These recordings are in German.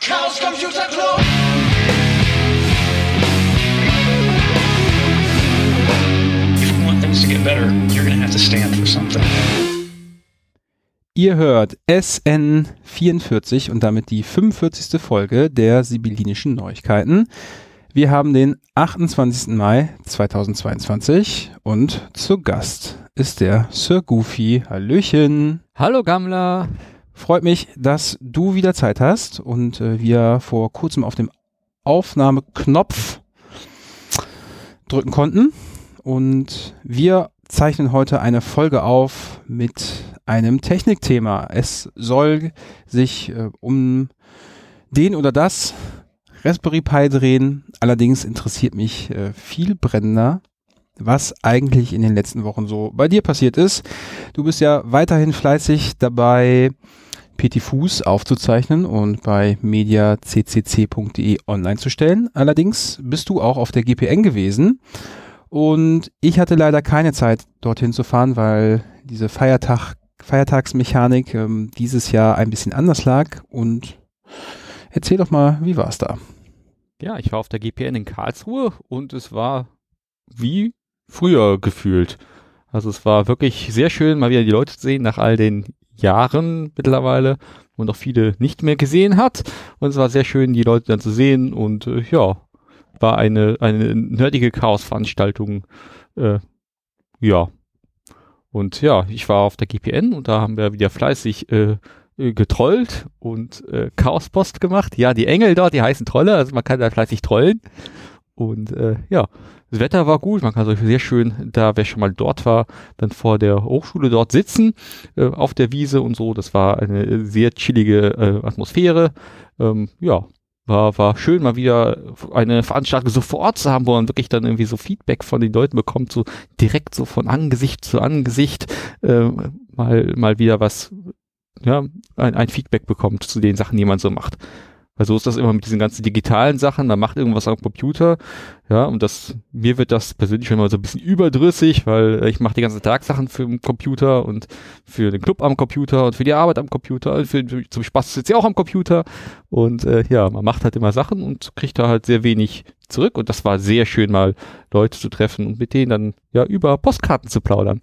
Chaos Computer Club. If you want things to get better, you're going to have to stand for something. Ihr hört SN44 und damit die 45. Folge der Sibyllinischen Neuigkeiten. Wir haben den 28. Mai 2022 und zu Gast ist der Sir Goofy. Hallöchen. Hallo Gammler. Freut mich, dass du wieder Zeit hast und äh, wir vor kurzem auf dem Aufnahmeknopf drücken konnten. Und wir zeichnen heute eine Folge auf mit einem Technikthema. Es soll sich äh, um den oder das Raspberry Pi drehen. Allerdings interessiert mich äh, viel brennender, was eigentlich in den letzten Wochen so bei dir passiert ist. Du bist ja weiterhin fleißig dabei, PT Fuß aufzuzeichnen und bei mediaccc.de online zu stellen. Allerdings bist du auch auf der GPN gewesen und ich hatte leider keine Zeit, dorthin zu fahren, weil diese Feiertag, Feiertagsmechanik ähm, dieses Jahr ein bisschen anders lag. Und erzähl doch mal, wie war es da? Ja, ich war auf der GPN in Karlsruhe und es war wie früher gefühlt. Also es war wirklich sehr schön, mal wieder die Leute zu sehen nach all den Jahren mittlerweile und auch viele nicht mehr gesehen hat. Und es war sehr schön, die Leute dann zu sehen und äh, ja, war eine, eine nerdige Chaos-Veranstaltung. Äh, ja. Und ja, ich war auf der GPN und da haben wir wieder fleißig äh, äh, getrollt und äh, Chaospost gemacht. Ja, die Engel dort, die heißen Trolle, also man kann da fleißig trollen. Und äh, ja, das Wetter war gut, man kann so sehr schön, da wer schon mal dort war, dann vor der Hochschule dort sitzen, äh, auf der Wiese und so. Das war eine sehr chillige äh, Atmosphäre. Ähm, ja, war, war schön, mal wieder eine Veranstaltung so vor Ort zu haben, wo man wirklich dann irgendwie so Feedback von den Leuten bekommt, so direkt so von Angesicht zu Angesicht, äh, mal, mal wieder was, ja, ein, ein Feedback bekommt zu den Sachen, die man so macht. Weil so ist das immer mit diesen ganzen digitalen Sachen, man macht irgendwas am Computer, ja, und das, mir wird das persönlich schon mal so ein bisschen überdrüssig, weil ich mache die ganze Tag Sachen für den Computer und für den Club am Computer und für die Arbeit am Computer und für, zum Spaß sitze ich auch am Computer und äh, ja, man macht halt immer Sachen und kriegt da halt sehr wenig zurück und das war sehr schön mal Leute zu treffen und mit denen dann ja über Postkarten zu plaudern.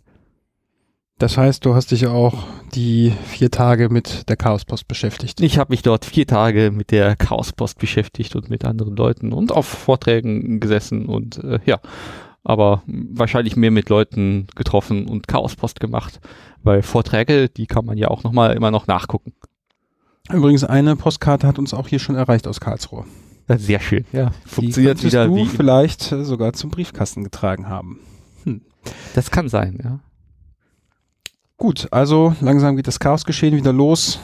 Das heißt, du hast dich auch die vier Tage mit der Chaospost beschäftigt. Ich habe mich dort vier Tage mit der Chaospost beschäftigt und mit anderen Leuten und auf Vorträgen gesessen und äh, ja, aber wahrscheinlich mehr mit Leuten getroffen und Chaospost gemacht, weil Vorträge, die kann man ja auch noch mal immer noch nachgucken. Übrigens, eine Postkarte hat uns auch hier schon erreicht aus Karlsruhe. Sehr schön, ja. Funktioniert wieder du wie vielleicht sogar zum Briefkasten getragen haben. Hm. Das kann sein, ja. Gut, also langsam geht das Chaosgeschehen wieder los.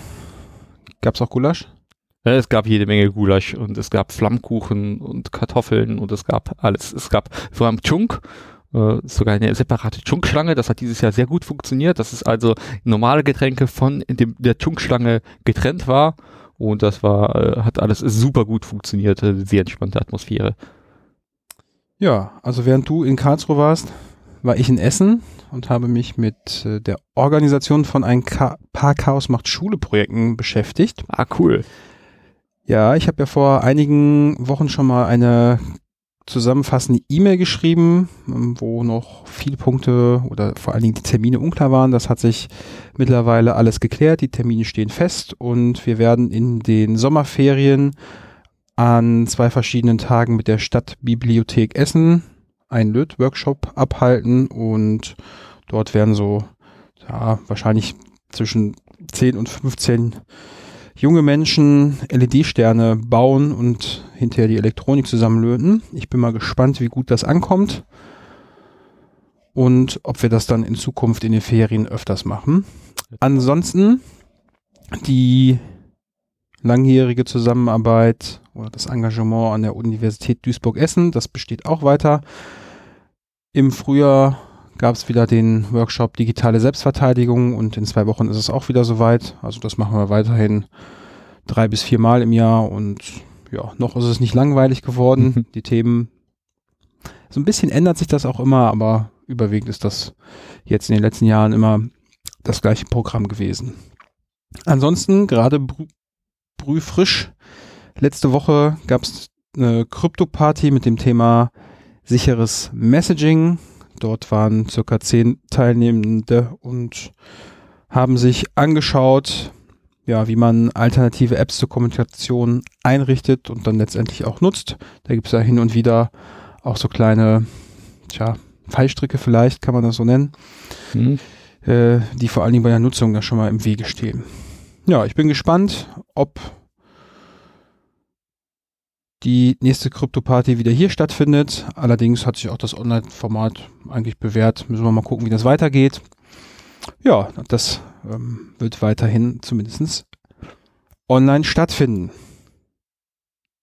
Gab's auch Gulasch? Ja, es gab jede Menge Gulasch und es gab Flammkuchen und Kartoffeln und es gab alles. Es gab vor allem Chunk, äh, sogar eine separate Chunk-Schlange. Das hat dieses Jahr sehr gut funktioniert. Das ist also normale Getränke von dem, der Chunk-Schlange getrennt war und das war, äh, hat alles super gut funktioniert. Sehr entspannte Atmosphäre. Ja, also während du in Karlsruhe warst, war ich in Essen und habe mich mit äh, der Organisation von ein Ka paar Chaos macht Schule Projekten beschäftigt. Ah, cool. Ja, ich habe ja vor einigen Wochen schon mal eine zusammenfassende E-Mail geschrieben, ähm, wo noch viele Punkte oder vor allen Dingen die Termine unklar waren. Das hat sich mittlerweile alles geklärt. Die Termine stehen fest und wir werden in den Sommerferien an zwei verschiedenen Tagen mit der Stadtbibliothek Essen einen Löt-Workshop abhalten und dort werden so, ja, wahrscheinlich zwischen 10 und 15 junge Menschen LED-Sterne bauen und hinterher die Elektronik zusammenlöten. Ich bin mal gespannt, wie gut das ankommt und ob wir das dann in Zukunft in den Ferien öfters machen. Ansonsten die langjährige Zusammenarbeit oder das Engagement an der Universität Duisburg-Essen, das besteht auch weiter. Im Frühjahr gab es wieder den Workshop Digitale Selbstverteidigung und in zwei Wochen ist es auch wieder soweit. Also das machen wir weiterhin drei bis vier Mal im Jahr und ja, noch ist es nicht langweilig geworden. Mhm. Die Themen, so ein bisschen ändert sich das auch immer, aber überwiegend ist das jetzt in den letzten Jahren immer das gleiche Programm gewesen. Ansonsten gerade brü brühfrisch letzte Woche gab es eine Krypto-Party mit dem Thema sicheres Messaging. Dort waren circa zehn Teilnehmende und haben sich angeschaut, ja, wie man alternative Apps zur Kommunikation einrichtet und dann letztendlich auch nutzt. Da gibt es ja hin und wieder auch so kleine, tja, Fallstricke vielleicht, kann man das so nennen, Hm. äh, die vor allen Dingen bei der Nutzung da schon mal im Wege stehen. Ja, ich bin gespannt, ob die nächste Krypto-Party wieder hier stattfindet. Allerdings hat sich auch das Online-Format eigentlich bewährt. Müssen wir mal gucken, wie das weitergeht. Ja, das ähm, wird weiterhin zumindest online stattfinden.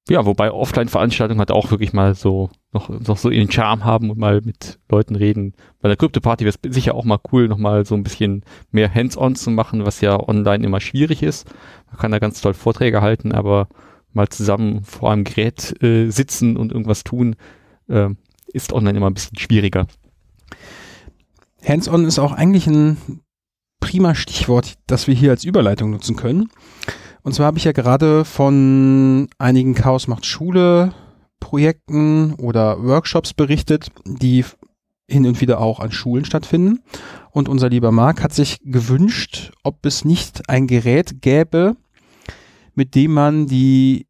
Ja, wobei Offline-Veranstaltungen halt auch wirklich mal so noch, noch so ihren Charme haben und mal mit Leuten reden. Bei der Krypto-Party wäre es sicher auch mal cool, nochmal so ein bisschen mehr Hands-on zu machen, was ja online immer schwierig ist. Man kann da ganz toll Vorträge halten, aber mal zusammen vor einem Gerät äh, sitzen und irgendwas tun, äh, ist online immer ein bisschen schwieriger. Hands-on ist auch eigentlich ein prima Stichwort, das wir hier als Überleitung nutzen können. Und zwar habe ich ja gerade von einigen Chaos macht Schule Projekten oder Workshops berichtet, die hin und wieder auch an Schulen stattfinden. Und unser lieber Marc hat sich gewünscht, ob es nicht ein Gerät gäbe, mit dem man die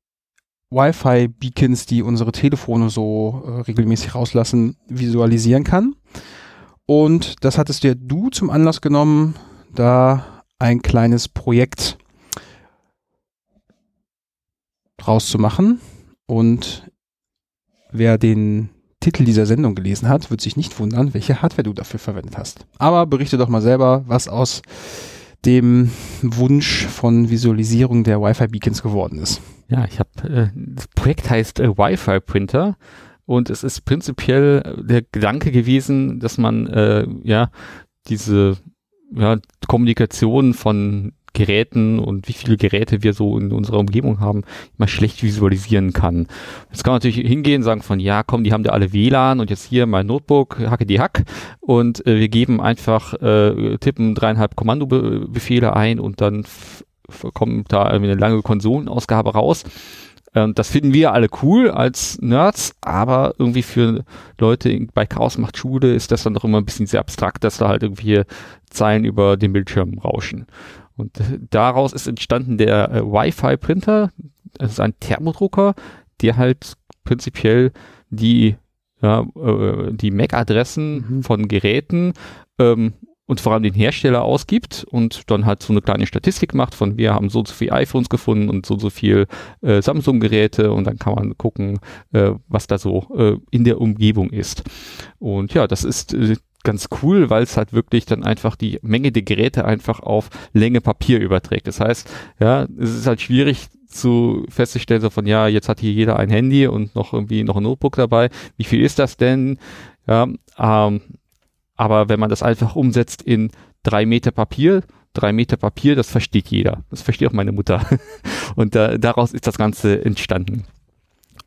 Wi-Fi-Beacons, die unsere Telefone so äh, regelmäßig rauslassen, visualisieren kann. Und das hattest ja du zum Anlass genommen, da ein kleines Projekt rauszumachen. Und wer den Titel dieser Sendung gelesen hat, wird sich nicht wundern, welche Hardware du dafür verwendet hast. Aber berichte doch mal selber, was aus dem Wunsch von Visualisierung der Wi-Fi-Beacons geworden ist. Ja, ich habe, äh, das Projekt heißt äh, Wi-Fi Printer und es ist prinzipiell der Gedanke gewesen, dass man äh, ja diese ja, Kommunikation von Geräten und wie viele Geräte wir so in unserer Umgebung haben, mal schlecht visualisieren kann. Jetzt kann man natürlich hingehen und sagen von, ja, komm, die haben da alle WLAN und jetzt hier mein Notebook, hacke die Hack und äh, wir geben einfach, äh, tippen dreieinhalb Kommandobefehle ein und dann kommt da eine lange Konsolenausgabe raus. Ähm, das finden wir alle cool als Nerds, aber irgendwie für Leute bei Chaos macht Schule ist das dann doch immer ein bisschen sehr abstrakt, dass da halt irgendwie Zeilen über den Bildschirm rauschen. Und daraus ist entstanden der äh, Wi-Fi-Printer. Das ist ein Thermodrucker, der halt prinzipiell die, ja, äh, die MAC-Adressen Mhm. von Geräten ähm, und vor allem den Hersteller ausgibt und dann halt so eine kleine Statistik macht von wir haben so und so viele iPhones gefunden und so und so viel äh, Samsung-Geräte und dann kann man gucken, äh, was da so äh, in der Umgebung ist. Und ja, das ist äh, ganz cool, weil es halt wirklich dann einfach die Menge der Geräte einfach auf Länge Papier überträgt. Das heißt, ja, es ist halt schwierig zu festzustellen, so von ja, jetzt hat hier jeder ein Handy und noch irgendwie noch ein Notebook dabei. Wie viel ist das denn? Ja, ähm, aber wenn man das einfach umsetzt in drei Meter Papier, drei Meter Papier, das versteht jeder. Das versteht auch meine Mutter. Und da, daraus ist das Ganze entstanden.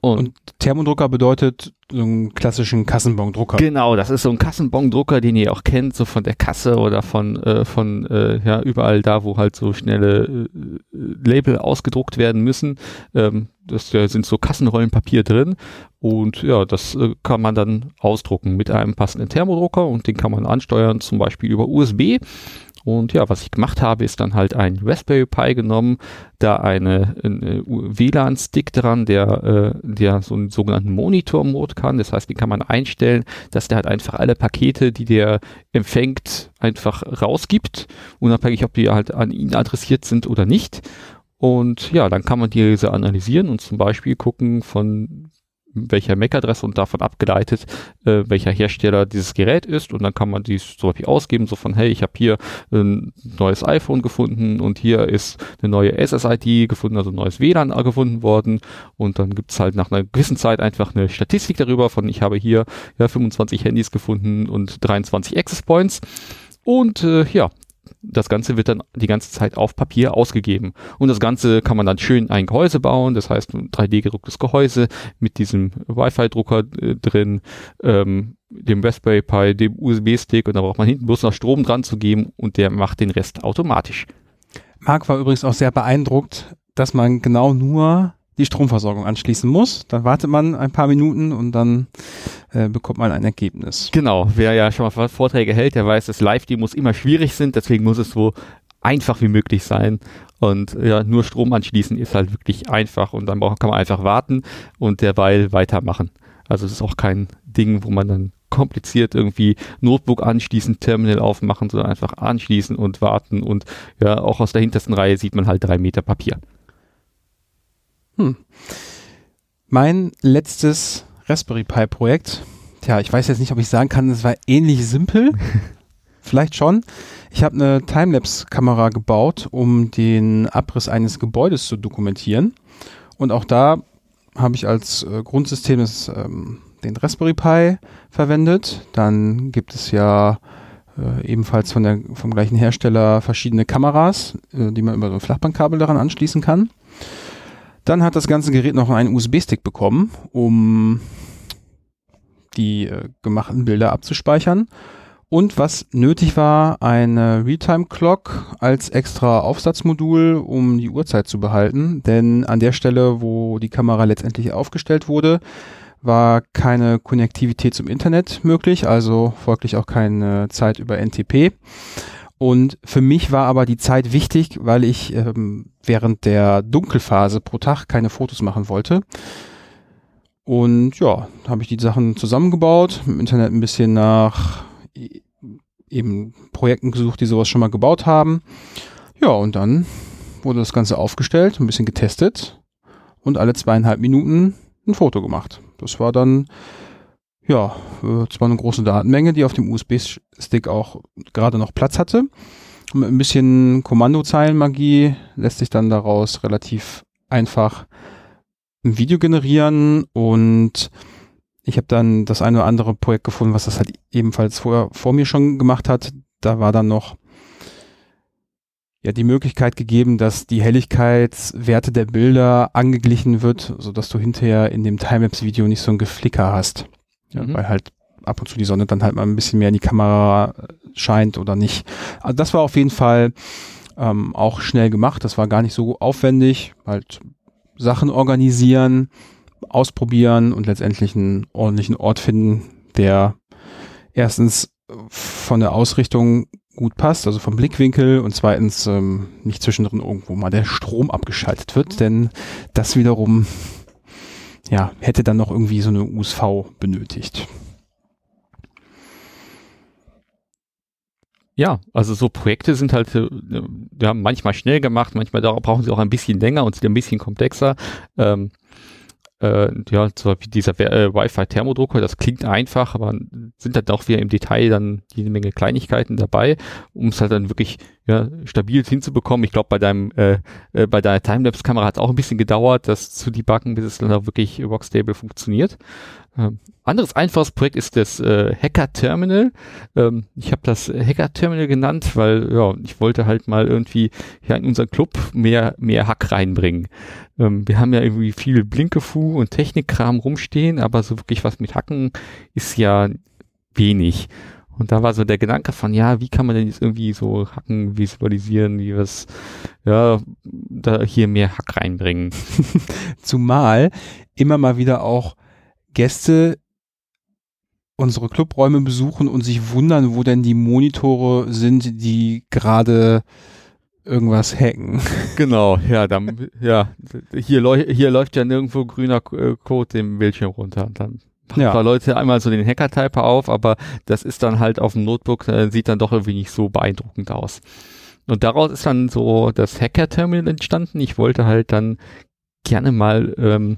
Und, Und Thermodrucker bedeutet so einen klassischen Kassenbon-Drucker. Genau, das ist so ein Kassenbon-Drucker, den ihr auch kennt, so von der Kasse oder von, äh, von äh, ja, überall da, wo halt so schnelle äh, Label ausgedruckt werden müssen. Ähm, das da sind so Kassenrollenpapier drin und ja, das äh, kann man dann ausdrucken mit einem passenden Thermodrucker und den kann man ansteuern, zum Beispiel über USB. Und ja, was ich gemacht habe, ist dann halt ein Raspberry Pi genommen, da eine, eine WLAN-Stick dran, der, äh, der so einen sogenannten Monitor-Mode kann. Das heißt, den kann man einstellen, dass der halt einfach alle Pakete, die der empfängt, einfach rausgibt, unabhängig, ob die halt an ihn adressiert sind oder nicht. Und ja, dann kann man diese analysieren und zum Beispiel gucken, von welcher MAC-Adresse und davon abgeleitet, äh, welcher Hersteller dieses Gerät ist. Und dann kann man dies zum Beispiel ausgeben, so von, hey, ich habe hier ein neues iPhone gefunden und hier ist eine neue SSID gefunden, also ein neues WLAN gefunden worden. Und dann gibt's halt nach einer gewissen Zeit einfach eine Statistik darüber von, ich habe hier ja 25 Handys gefunden und 23 Access Points. Und äh, ja, das Ganze wird dann die ganze Zeit auf Papier ausgegeben. Und das Ganze kann man dann schön ein Gehäuse bauen, das heißt ein 3D-gedrucktes Gehäuse mit diesem Wi-Fi-Drucker äh, drin, ähm, dem Raspberry Pi, dem USB-Stick und da braucht man hinten bloß noch Strom dran zu geben und der macht den Rest automatisch. Marc war übrigens auch sehr beeindruckt, dass man genau nur die Stromversorgung anschließen muss. Dann wartet man ein paar Minuten und dann äh, bekommt man ein Ergebnis. Genau, wer ja schon mal Vorträge hält, der weiß, dass Live-Demos immer schwierig sind, deswegen muss es so einfach wie möglich sein. Und ja, nur Strom anschließen ist halt wirklich einfach und dann kann man einfach warten und derweil weitermachen. Also es ist auch kein Ding, wo man dann kompliziert irgendwie Notebook anschließen, Terminal aufmachen, sondern einfach anschließen und warten und ja, auch aus der hintersten Reihe sieht man halt drei Meter Papier. Hm. Mein letztes Raspberry Pi Projekt, tja, ich weiß jetzt nicht, ob ich sagen kann, es war ähnlich simpel. Vielleicht schon. Ich habe eine Timelapse-Kamera gebaut, um den Abriss eines Gebäudes zu dokumentieren. Und auch da habe ich als äh, Grundsystem das, ähm, den Raspberry Pi verwendet. Dann gibt es ja äh, ebenfalls von der, vom gleichen Hersteller verschiedene Kameras, äh, die man über so ein Flachbandkabel daran anschließen kann. Dann hat das ganze Gerät noch einen USB-Stick bekommen, um die äh, gemachten Bilder abzuspeichern. Und was nötig war, eine Realtime-Clock als extra Aufsatzmodul, um die Uhrzeit zu behalten. Denn an der Stelle, wo die Kamera letztendlich aufgestellt wurde, war keine Konnektivität zum Internet möglich, also folglich auch keine Zeit über NTP. Und für mich war aber die Zeit wichtig, weil ich ähm, während der Dunkelphase pro Tag keine Fotos machen wollte. Und ja, habe ich die Sachen zusammengebaut, im Internet ein bisschen nach e, eben Projekten gesucht, die sowas schon mal gebaut haben. Ja, und dann wurde das Ganze aufgestellt, ein bisschen getestet und alle zweieinhalb Minuten ein Foto gemacht. Das war dann ja, äh, zwar eine große Datenmenge, die auf dem USB-Stick auch gerade noch Platz hatte. Mit ein bisschen Kommandozeilenmagie lässt sich dann daraus relativ einfach ein Video generieren und ich habe dann das eine oder andere Projekt gefunden, was das halt ebenfalls vor, vor mir schon gemacht hat. Da war dann noch ja die Möglichkeit gegeben, dass die Helligkeitswerte der Bilder angeglichen wird, so dass du hinterher in dem Timelapse-Video nicht so ein Geflicker hast. Ja, mhm. Weil halt ab und zu die Sonne dann halt mal ein bisschen mehr in die Kamera scheint oder nicht. Also das war auf jeden Fall ähm, auch schnell gemacht. Das war gar nicht so aufwendig. Halt Sachen organisieren, ausprobieren und letztendlich einen ordentlichen Ort finden, der erstens von der Ausrichtung gut passt, also vom Blickwinkel und zweitens ähm, nicht zwischendrin irgendwo mal der Strom abgeschaltet wird, denn das wiederum ja, hätte dann noch irgendwie so eine USV benötigt. Ja, also so Projekte sind halt äh, ja, manchmal schnell gemacht, manchmal brauchen sie auch ein bisschen länger und sind ein bisschen komplexer. Ähm, äh, ja, zum Beispiel dieser äh, Wi-Fi-Thermodrucker, das klingt einfach, aber sind dann auch wieder im Detail dann jede Menge Kleinigkeiten dabei, um es halt dann wirklich ja, stabil hinzubekommen. Ich glaube, bei deinem, äh, äh, bei deiner Timelapse-Kamera hat es auch ein bisschen gedauert, das zu debuggen, bis es dann auch wirklich rockstable funktioniert. Ähm, anderes einfaches Projekt ist das äh, Hacker Terminal. Ähm, ich habe das Hacker Terminal genannt, weil ja, ich wollte halt mal irgendwie hier in unseren Club mehr mehr Hack reinbringen. Ähm, wir haben ja irgendwie viel Blinkefu und Technikkram rumstehen, aber so wirklich was mit Hacken ist ja wenig. Und da war so der Gedanke von, ja, wie kann man denn jetzt irgendwie so Hacken visualisieren, wie was, ja, da hier mehr Hack reinbringen. Zumal immer mal wieder auch Gäste unsere Clubräume besuchen und sich wundern, wo denn die Monitore sind, die gerade irgendwas hacken. Genau, ja, dann, ja, hier, hier läuft ja nirgendwo grüner äh, Code dem Bildschirm runter. Dann ja. ein paar Leute einmal so den Hacker-Typer auf, aber das ist dann halt auf dem Notebook, äh, sieht dann doch irgendwie nicht so beeindruckend aus. Und daraus ist dann so das Hacker-Terminal entstanden. Ich wollte halt dann gerne mal ähm,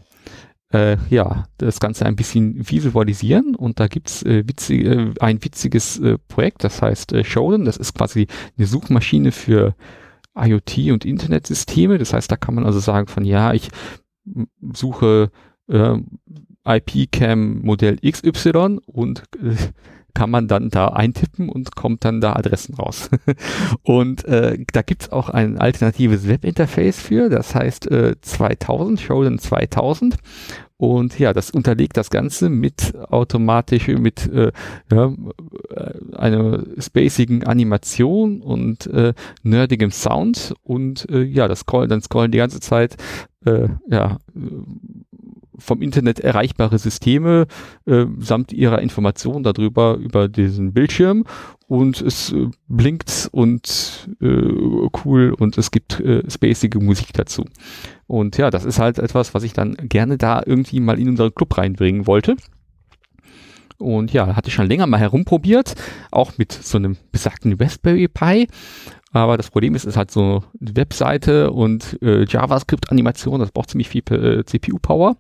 äh, ja, das Ganze ein bisschen visualisieren und da gibt's äh, witzig, äh, ein witziges äh, Projekt, das heißt äh, Shodan, das ist quasi eine Suchmaschine für IoT und Internetsysteme, das heißt, da kann man also sagen von ja, ich suche äh, IP-Cam Modell XY und äh, kann man dann da eintippen und kommt dann da Adressen raus. und äh, da gibt's auch ein alternatives Webinterface für, das heißt äh, 2000, Shodan 2000. Und ja, das unterlegt das Ganze mit automatisch, mit äh, ja, äh, einer spacigen Animation und äh, nerdigem Sound und äh, ja, das scrollen, dann scrollen die ganze Zeit äh, ja, vom Internet erreichbare Systeme äh, samt ihrer Information darüber über diesen Bildschirm und es äh, blinkt und äh, cool und es gibt äh, spacige Musik dazu. Und ja, das ist halt etwas, was ich dann gerne da irgendwie mal in unseren Club reinbringen wollte. Und ja, hatte ich schon länger mal herumprobiert, auch mit so einem besagten Raspberry Pi. Aber das Problem ist, es hat so eine Webseite und äh, JavaScript-Animation, das braucht ziemlich viel äh, CPU-Power.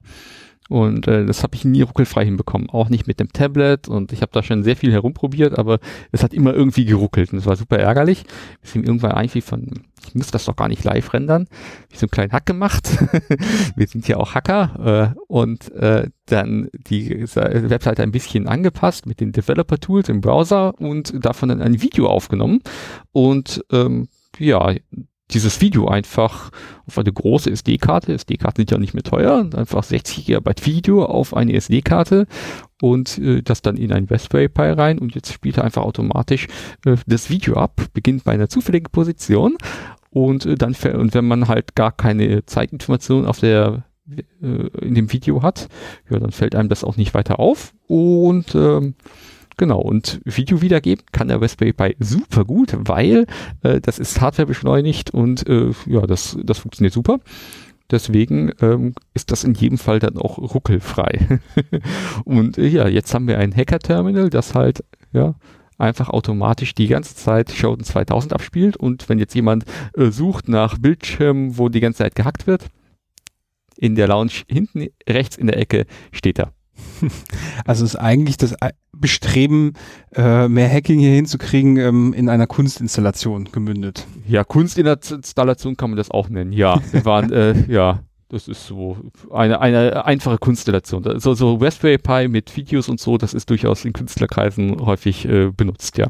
Und äh, das habe ich nie ruckelfrei hinbekommen. Auch nicht mit dem Tablet. Und ich habe da schon sehr viel herumprobiert, aber es hat immer irgendwie geruckelt. Und es war super ärgerlich. Wir sind irgendwann eigentlich von, ich muss das doch gar nicht live rendern, wie so einen kleinen Hack gemacht. Wir sind ja auch Hacker. Äh, und äh, dann die Webseite ein bisschen angepasst mit den Developer-Tools im Browser und davon dann ein Video aufgenommen. Und ähm, ja, dieses Video einfach auf eine große SD-Karte, SD-Karten sind ja nicht mehr teuer, einfach 60 GB Video auf eine SD-Karte und äh, das dann in ein Raspberry Pi rein und jetzt spielt er einfach automatisch äh, das Video ab, beginnt bei einer zufälligen Position und äh, dann und wenn man halt gar keine Zeitinformation auf der äh, in dem Video hat, ja, dann fällt einem das auch nicht weiter auf und ähm, Genau, und Video wiedergeben kann der Raspberry Pi super gut, weil äh, das ist Hardware beschleunigt und äh, ja, das, das funktioniert super. Deswegen ähm, ist das in jedem Fall dann auch ruckelfrei. und äh, ja, jetzt haben wir ein Hacker-Terminal, das halt ja einfach automatisch die ganze Zeit Shodan 2000 abspielt und wenn jetzt jemand äh, sucht nach Bildschirmen, wo die ganze Zeit gehackt wird, in der Lounge hinten rechts in der Ecke steht er. Also ist eigentlich das Bestreben, äh, mehr Hacking hier hinzukriegen, ähm, in einer Kunstinstallation gemündet. Ja, Kunstinstallation kann man das auch nennen. Ja, wir waren, äh, ja, das ist so eine, eine einfache Kunstinstallation. So, so Raspberry Pi mit Videos und so, das ist durchaus in Künstlerkreisen häufig äh, benutzt, ja.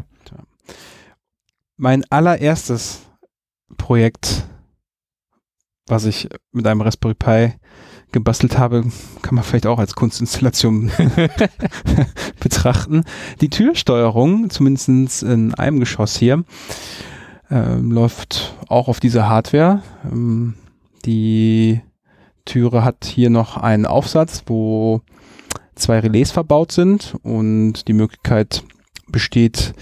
Mein allererstes Projekt, was ich mit einem Raspberry Pi gebastelt habe, kann man vielleicht auch als Kunstinstallation betrachten. Die Türsteuerung, zumindest in einem Geschoss hier, äh, läuft auch auf dieser Hardware. Ähm, die Türe hat hier noch einen Aufsatz, wo zwei Relais verbaut sind und die Möglichkeit besteht,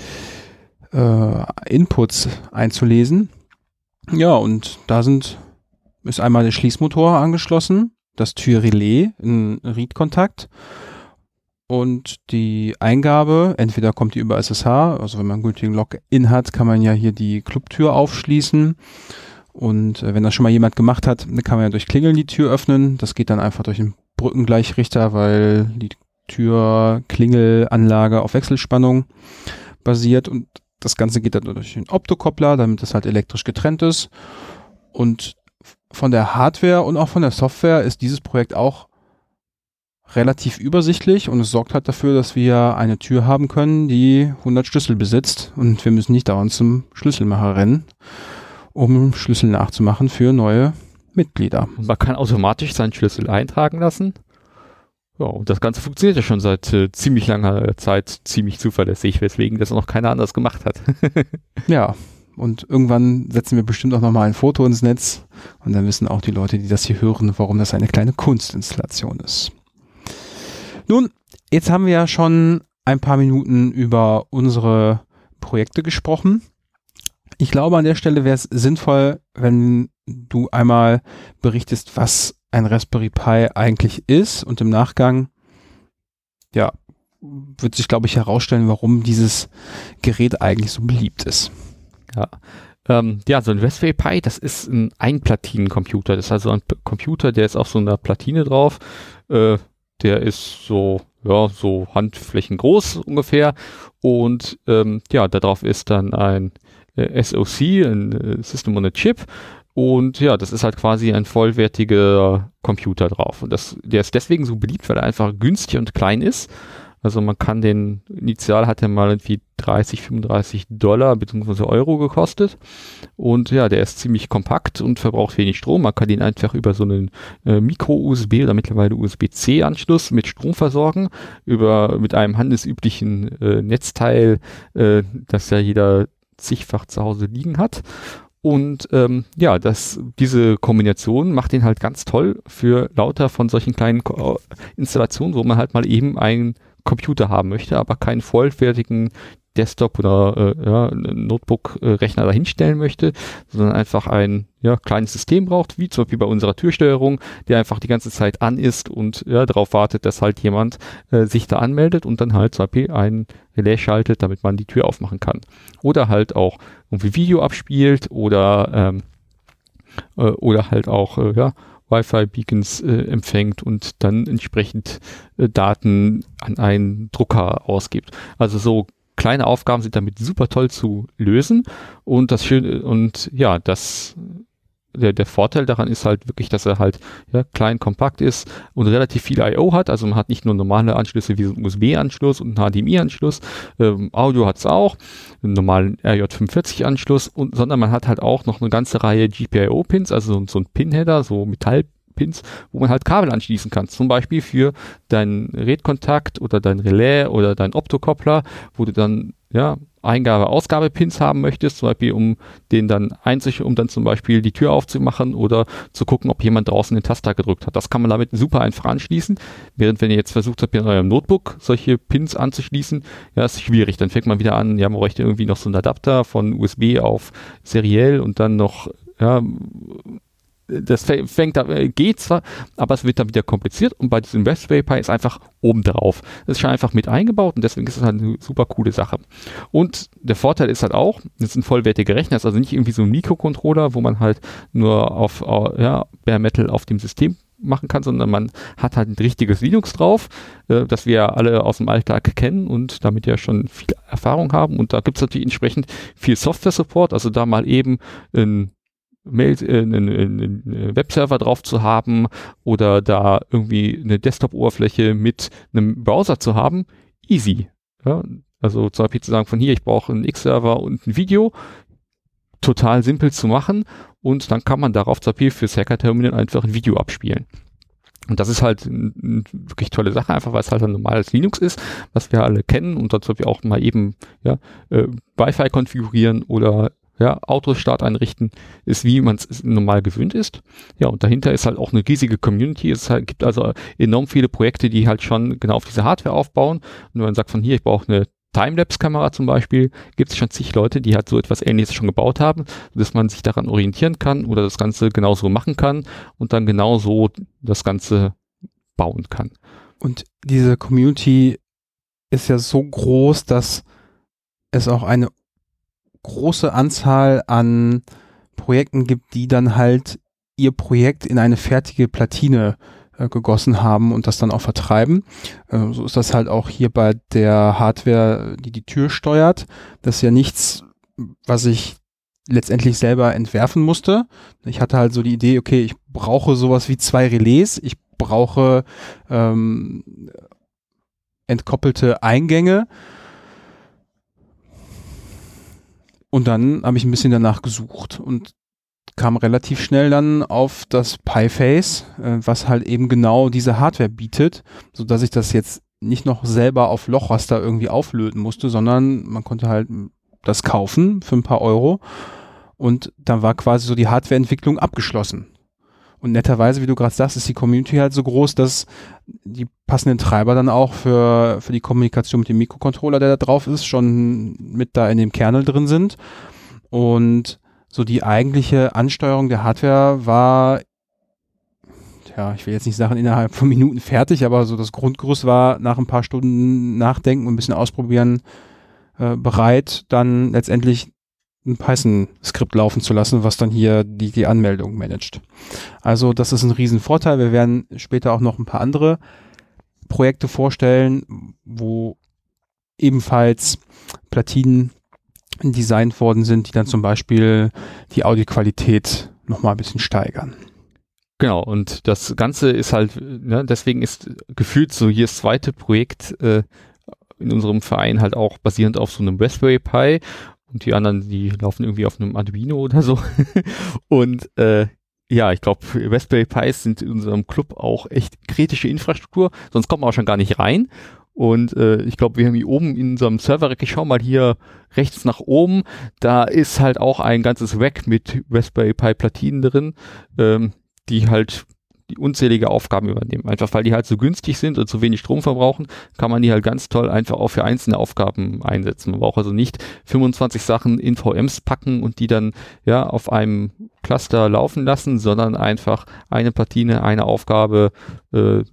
äh, Inputs einzulesen. Ja, und da sind ist einmal der Schließmotor angeschlossen das Türrelais in Read-Kontakt und die Eingabe, entweder kommt die über SSH, also wenn man einen gültigen Login hat, kann man ja hier die Clubtür aufschließen und äh, wenn das schon mal jemand gemacht hat, dann kann man ja durch Klingeln die Tür öffnen. Das geht dann einfach durch den Brückengleichrichter, weil die Tür-Klingelanlage auf Wechselspannung basiert und das Ganze geht dann durch den Optokoppler, damit das halt elektrisch getrennt ist. Und von der Hardware und auch von der Software ist dieses Projekt auch relativ übersichtlich und es sorgt halt dafür, dass wir eine Tür haben können, die 100 Schlüssel besitzt und wir müssen nicht dauernd zum Schlüsselmacher rennen, um Schlüssel nachzumachen für neue Mitglieder. Man kann automatisch seinen Schlüssel eintragen lassen. Ja, und das Ganze funktioniert ja schon seit äh, ziemlich langer Zeit ziemlich zuverlässig, weswegen das noch keiner anders gemacht hat. ja, und irgendwann setzen wir bestimmt auch nochmal ein Foto ins Netz und dann wissen auch die Leute, die das hier hören, warum das eine kleine Kunstinstallation ist. Nun, jetzt haben wir ja schon ein paar Minuten über unsere Projekte gesprochen. Ich glaube, an der Stelle wäre es sinnvoll, wenn du einmal berichtest, was ein Raspberry Pi eigentlich ist und im Nachgang, ja, wird sich, glaube ich, herausstellen, warum dieses Gerät eigentlich so beliebt ist. Ja. Ähm, ja, so ein Raspberry Pi, das ist ein Einplatinencomputer. Das ist also ein P Computer, der ist auf so einer Platine drauf. Äh, der ist so, ja, so Handflächen groß ungefähr. Und ähm, ja, darauf ist dann ein äh, SoC, ein äh, System on a Chip. Und ja, das ist halt quasi ein vollwertiger Computer drauf. Und das, der ist deswegen so beliebt, weil er einfach günstig und klein ist. Also man kann den, initial hat er mal irgendwie 30, 35 Dollar bzw. Euro gekostet. Und ja, der ist ziemlich kompakt und verbraucht wenig Strom. Man kann ihn einfach über so einen äh, Micro-USB oder mittlerweile USB-C-Anschluss mit Strom versorgen, über mit einem handelsüblichen äh, Netzteil, äh, das ja jeder zigfach zu Hause liegen hat. Und ähm, ja, das, diese Kombination macht ihn halt ganz toll für lauter von solchen kleinen Ko Installationen, wo man halt mal eben einen Computer haben möchte, aber keinen vollwertigen Desktop oder äh, ja, Notebook-Rechner dahinstellen möchte, sondern einfach ein ja, kleines System braucht, wie zum Beispiel bei unserer Türsteuerung, der einfach die ganze Zeit an ist und ja, darauf wartet, dass halt jemand äh, sich da anmeldet und dann halt zum Beispiel ein Relais schaltet, damit man die Tür aufmachen kann. Oder halt auch irgendwie Video abspielt oder ähm, äh, oder halt auch äh, ja, Wi-Fi-Beacons äh, empfängt und dann entsprechend äh, Daten an einen Drucker ausgibt. Also so kleine Aufgaben sind damit super toll zu lösen und das schöne und ja, das der, der Vorteil daran ist halt wirklich, dass er halt ja, klein, kompakt ist und relativ viel I.O. hat. Also man hat nicht nur normale Anschlüsse wie so ein USB-Anschluss und einen HDMI-Anschluss. Ähm, Audio hat es auch, einen normalen RJ45-Anschluss, und sondern man hat halt auch noch eine ganze Reihe GPIO-Pins, also so, so ein Pin-Header, so Metall Pins, wo man halt Kabel anschließen kann. Zum Beispiel für deinen Redkontakt oder dein Relais oder dein Optokoppler, wo du dann ja Eingabe, Ausgabe-Pins haben möchtest, zum Beispiel um den dann einzig, um dann zum Beispiel die Tür aufzumachen oder zu gucken, ob jemand draußen den Taster gedrückt hat. Das kann man damit super einfach anschließen. Während wenn ihr jetzt versucht habt, in eurem Notebook solche Pins anzuschließen, ja, ist schwierig. Dann fängt man wieder an, ja, man bräuchte irgendwie noch so einen Adapter von USB auf seriell und dann noch ja, das fängt da, äh, geht zwar, aber es wird dann wieder kompliziert und bei diesem Raspberry Pi ist einfach oben drauf. Das ist schon einfach mit eingebaut und deswegen ist es halt eine super coole Sache. Und der Vorteil ist halt auch, das ist ein vollwertiger Rechner, ist also nicht irgendwie so ein Mikrocontroller, wo man halt nur auf, ja, Bare Metal auf dem System machen kann, sondern man hat halt ein richtiges Linux drauf, äh, das wir alle aus dem Alltag kennen und damit ja schon viel Erfahrung haben. Und da gibt es natürlich entsprechend viel Software-Support, also da mal eben ein Mail, äh, einen, einen Webserver drauf zu haben oder da irgendwie eine Desktop-Oberfläche mit einem Browser zu haben, easy. Ja? Also zum Beispiel zu sagen, von hier, ich brauche einen X-Server und ein Video, total simpel zu machen und dann kann man darauf zum Beispiel fürs Hacker-Terminal einfach ein Video abspielen. Und das ist halt eine wirklich tolle Sache, einfach weil es halt ein normales Linux ist, was wir alle kennen und dazu wir auch mal eben ja, äh, Wi-Fi konfigurieren oder ja, Autostart einrichten, ist wie man es normal gewöhnt ist. Ja, und dahinter ist halt auch eine riesige Community. Es halt, gibt also enorm viele Projekte, die halt schon genau auf diese Hardware aufbauen. Und wenn man sagt von hier, ich brauche eine Timelapse-Kamera zum Beispiel, gibt es schon zig Leute, die halt so etwas ähnliches schon gebaut haben, dass man sich daran orientieren kann oder das Ganze genauso machen kann und dann genauso das Ganze bauen kann. Und diese Community ist ja so groß, dass es auch eine große Anzahl an Projekten gibt, die dann halt ihr Projekt in eine fertige Platine äh, gegossen haben und das dann auch vertreiben. Äh, so ist das halt auch hier bei der Hardware, die die Tür steuert. Das ist ja nichts, was ich letztendlich selber entwerfen musste. Ich hatte halt so die Idee, okay, ich brauche sowas wie zwei Relais, ich brauche ähm, entkoppelte Eingänge Und dann habe ich ein bisschen danach gesucht und kam relativ schnell dann auf das PiFace, äh, was halt eben genau diese Hardware bietet, so dass ich das jetzt nicht noch selber auf Lochraster irgendwie auflöten musste, sondern man konnte halt das kaufen für ein paar Euro und dann war quasi so die Hardwareentwicklung abgeschlossen. Und netterweise, wie du gerade sagst, ist die Community halt so groß, dass die passenden Treiber dann auch für, für die Kommunikation mit dem Mikrocontroller, der da drauf ist, schon mit da in dem Kernel drin sind. Und so die eigentliche Ansteuerung der Hardware war, ja, ich will jetzt nicht sagen innerhalb von Minuten fertig, aber so das Grundgerüst war nach ein paar Stunden Nachdenken und ein bisschen ausprobieren äh, bereit, dann letztendlich ein Python-Skript laufen zu lassen, was dann hier die, die Anmeldung managt. Also das ist ein Riesenvorteil. Wir werden später auch noch ein paar andere Projekte vorstellen, wo ebenfalls Platinen designt worden sind, die dann zum Beispiel die Audioqualität nochmal ein bisschen steigern. Genau, und das Ganze ist halt, ne, deswegen ist gefühlt so hier das zweite Projekt äh, in unserem Verein halt auch basierend auf so einem Raspberry Pi und die anderen, die laufen irgendwie auf einem Arduino oder so. und äh, ja, ich glaube, Raspberry Pis sind in unserem Club auch echt kritische Infrastruktur, sonst kommt man auch schon gar nicht rein. Und äh, ich glaube, wir haben hier oben in unserem Server, ich schau mal hier rechts nach oben, da ist halt auch ein ganzes Rack mit Raspberry Pi Platinen drin, ähm, die halt die unzählige Aufgaben übernehmen. Einfach weil die halt so günstig sind und so wenig Strom verbrauchen, kann man die halt ganz toll einfach auch für einzelne Aufgaben einsetzen. Man braucht also nicht 25 Sachen in VMs packen und die dann ja auf einem Cluster laufen lassen, sondern einfach eine Platine, eine Aufgabe äh, äh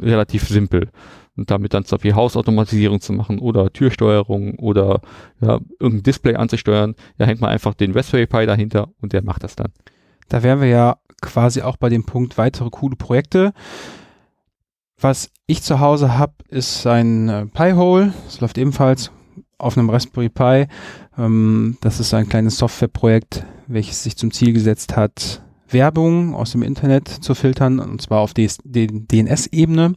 relativ simpel und damit dann zum Beispiel Hausautomatisierung zu machen oder Türsteuerung oder ja, irgendein Display anzusteuern, ja, hängt man einfach den Raspberry Pi dahinter und der macht das dann. Da wären wir ja quasi auch bei dem Punkt weitere coole Projekte. Was ich zu Hause habe, ist ein äh, Pi-Hole. Das läuft ebenfalls auf einem Raspberry Pi. Ähm, das ist ein kleines Softwareprojekt, welches sich zum Ziel gesetzt hat, Werbung aus dem Internet zu filtern, und zwar auf DNS-Ebene.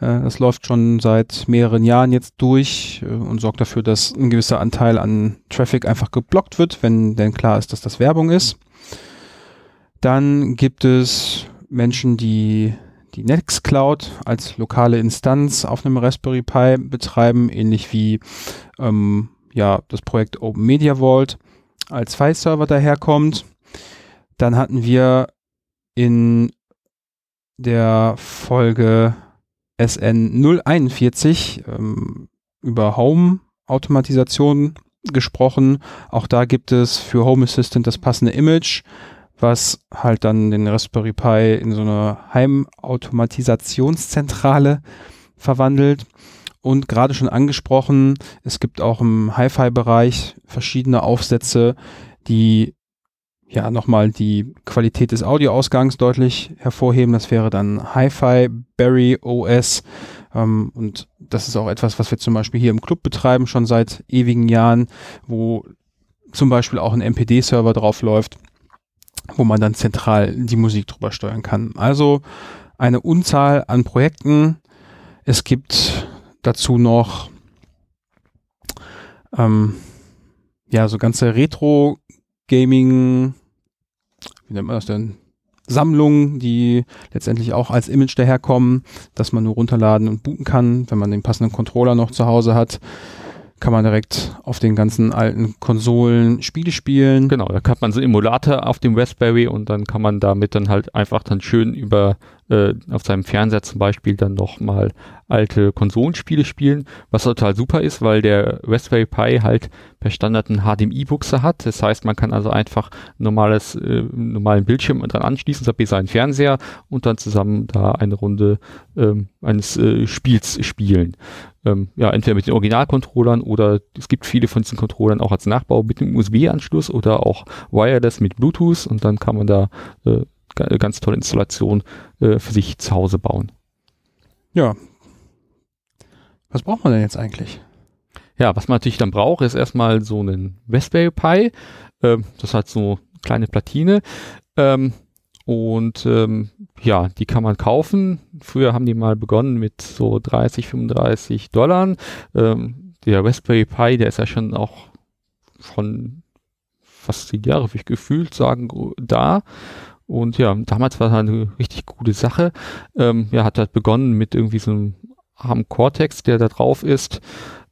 Äh, das läuft schon seit mehreren Jahren jetzt durch äh, und sorgt dafür, dass ein gewisser Anteil an Traffic einfach geblockt wird, wenn denn klar ist, dass das Werbung ist. Dann gibt es Menschen, die die Nextcloud als lokale Instanz auf einem Raspberry Pi betreiben, ähnlich wie ähm, ja, das Projekt Open Media Vault als File-Server daherkommt. Dann hatten wir in der Folge SN 041 ähm, über Home-Automatisation gesprochen. Auch da gibt es für Home Assistant das passende Image, was halt dann den Raspberry Pi in so eine Heimautomatisationszentrale verwandelt. Und gerade schon angesprochen, es gibt auch im Hi-Fi-Bereich verschiedene Aufsätze, die ja nochmal die Qualität des Audioausgangs deutlich hervorheben. Das wäre dann Hi-Fi, Berry OS. Ähm, und das ist auch etwas, was wir zum Beispiel hier im Club betreiben, schon seit ewigen Jahren, wo zum Beispiel auch ein MPD-Server drauf läuft, wo man dann zentral die Musik drüber steuern kann. Also eine Unzahl an Projekten. Es gibt dazu noch ähm, ja so ganze Retro Gaming wie nennt man das denn? Sammlungen, die letztendlich auch als Image daherkommen, dass man nur runterladen und booten kann, wenn man den passenden Controller noch zu Hause hat kann man direkt auf den ganzen alten Konsolen Spiele spielen. Genau, da hat man so Emulator auf dem Raspberry und dann kann man damit dann halt einfach dann schön über äh, auf seinem Fernseher zum Beispiel dann nochmal alte Konsolenspiele spielen, was total super ist, weil der Raspberry Pi halt per Standard einen HDMI-Buchse hat. Das heißt, man kann also einfach normales, äh, normalen Bildschirm dran anschließen, so wie seinen Fernseher und dann zusammen da eine Runde ähm, eines äh, Spiels spielen ähm, ja, entweder mit den Originalcontrollern oder es gibt viele von diesen Controllern auch als Nachbau mit dem USB-Anschluss oder auch wireless mit Bluetooth und dann kann man da äh, ganz tolle Installation äh, für sich zu Hause bauen. Ja. Was braucht man denn jetzt eigentlich? Ja, was man natürlich dann braucht, ist erstmal so einen Raspberry Pi. Ähm, das hat so kleine Platine. Ähm, und ähm, ja, die kann man kaufen. Früher haben die mal begonnen mit so 30, 35 Dollar. Ähm, der Raspberry Pi, der ist ja schon auch von fast zehn Jahre, wie ich gefühlt sagen, da. Und ja, damals war das eine richtig gute Sache. Ähm, ja, hat halt begonnen mit irgendwie so einem ARM Cortex, der da drauf ist.